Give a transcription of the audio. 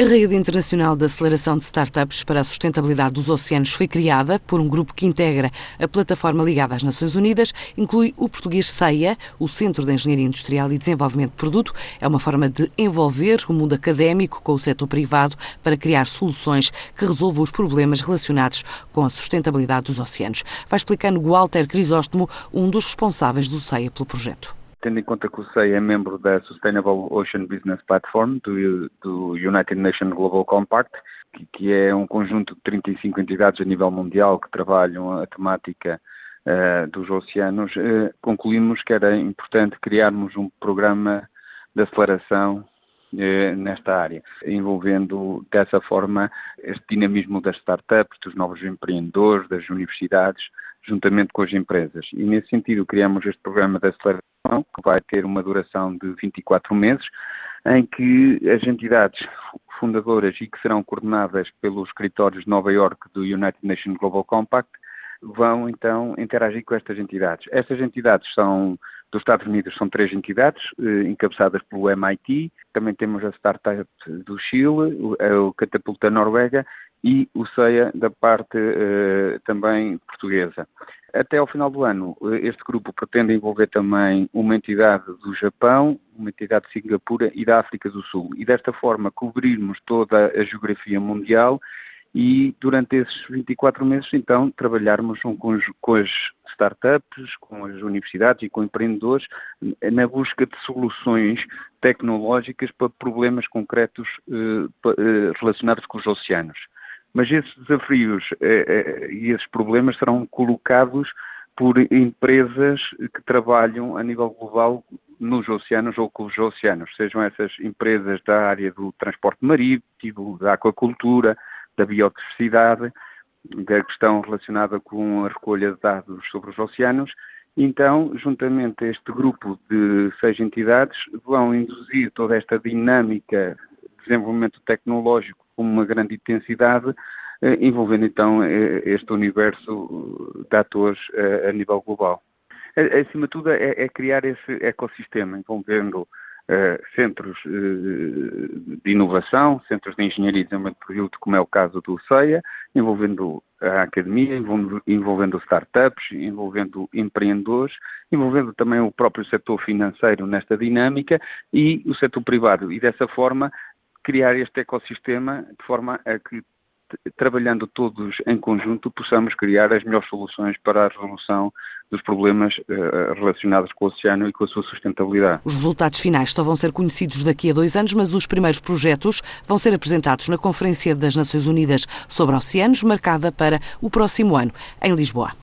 A Rede Internacional de Aceleração de Startups para a Sustentabilidade dos Oceanos foi criada por um grupo que integra a plataforma ligada às Nações Unidas, inclui o português CEIA, o Centro de Engenharia Industrial e Desenvolvimento de Produto. É uma forma de envolver o mundo académico com o setor privado para criar soluções que resolvam os problemas relacionados com a sustentabilidade dos oceanos. Vai explicando Walter Crisóstomo, um dos responsáveis do CEIA pelo projeto tendo em conta que o SEI é membro da Sustainable Ocean Business Platform do, do United Nations Global Compact, que, que, é um conjunto de 35 entidades a nível mundial que trabalham a temática uh, dos oceanos, uh, concluímos que era importante criarmos um programa de aceleração nesta área, envolvendo dessa forma este dinamismo das startups, dos novos empreendedores, das universidades, juntamente com as empresas. E nesse sentido criamos este programa de aceleração que vai ter uma duração de 24 meses, em que as entidades fundadoras e que serão coordenadas pelos escritórios de Nova York do United Nations Global Compact vão então interagir com estas entidades. Estas entidades são dos Estados Unidos são três entidades, eh, encabeçadas pelo MIT, também temos a Startup do Chile, o, o Catapulta Noruega e o CEA da parte eh, também portuguesa. Até ao final do ano, este grupo pretende envolver também uma entidade do Japão, uma entidade de Singapura e da África do Sul. E desta forma cobrirmos toda a geografia mundial e durante esses 24 meses, então, trabalharmos com, as startups, com as universidades e com empreendedores na busca de soluções tecnológicas para problemas concretos eh, eh, relacionados com os oceanos. Mas esses desafios eh, e esses problemas serão colocados por empresas que trabalham a nível global nos oceanos ou com os oceanos, sejam essas empresas da área do transporte marítimo, da aquacultura, da biodiversidade, da questão relacionada com a recolha de dados sobre os oceanos. Então, juntamente a este grupo de seis entidades, vão induzir toda esta dinâmica de desenvolvimento tecnológico com uma grande intensidade, eh, envolvendo então eh, este universo de atores eh, a nível global. Acima de tudo, é, é criar esse ecossistema, envolvendo Uh, centros uh, de inovação, centros de engenharia e desenvolvimento de produto, como é o caso do CEIA, envolvendo a academia, envolvendo startups, envolvendo empreendedores, envolvendo também o próprio setor financeiro nesta dinâmica e o setor privado. E dessa forma criar este ecossistema de forma a que trabalhando todos em conjunto, possamos criar as melhores soluções para a resolução dos problemas uh, relacionados com o oceano e com a sua sustentabilidade. Os resultados finais só vão ser conhecidos daqui a dois anos, mas os primeiros projetos vão ser apresentados na Conferência das Nações Unidas sobre Oceanos, marcada para o próximo ano, em Lisboa.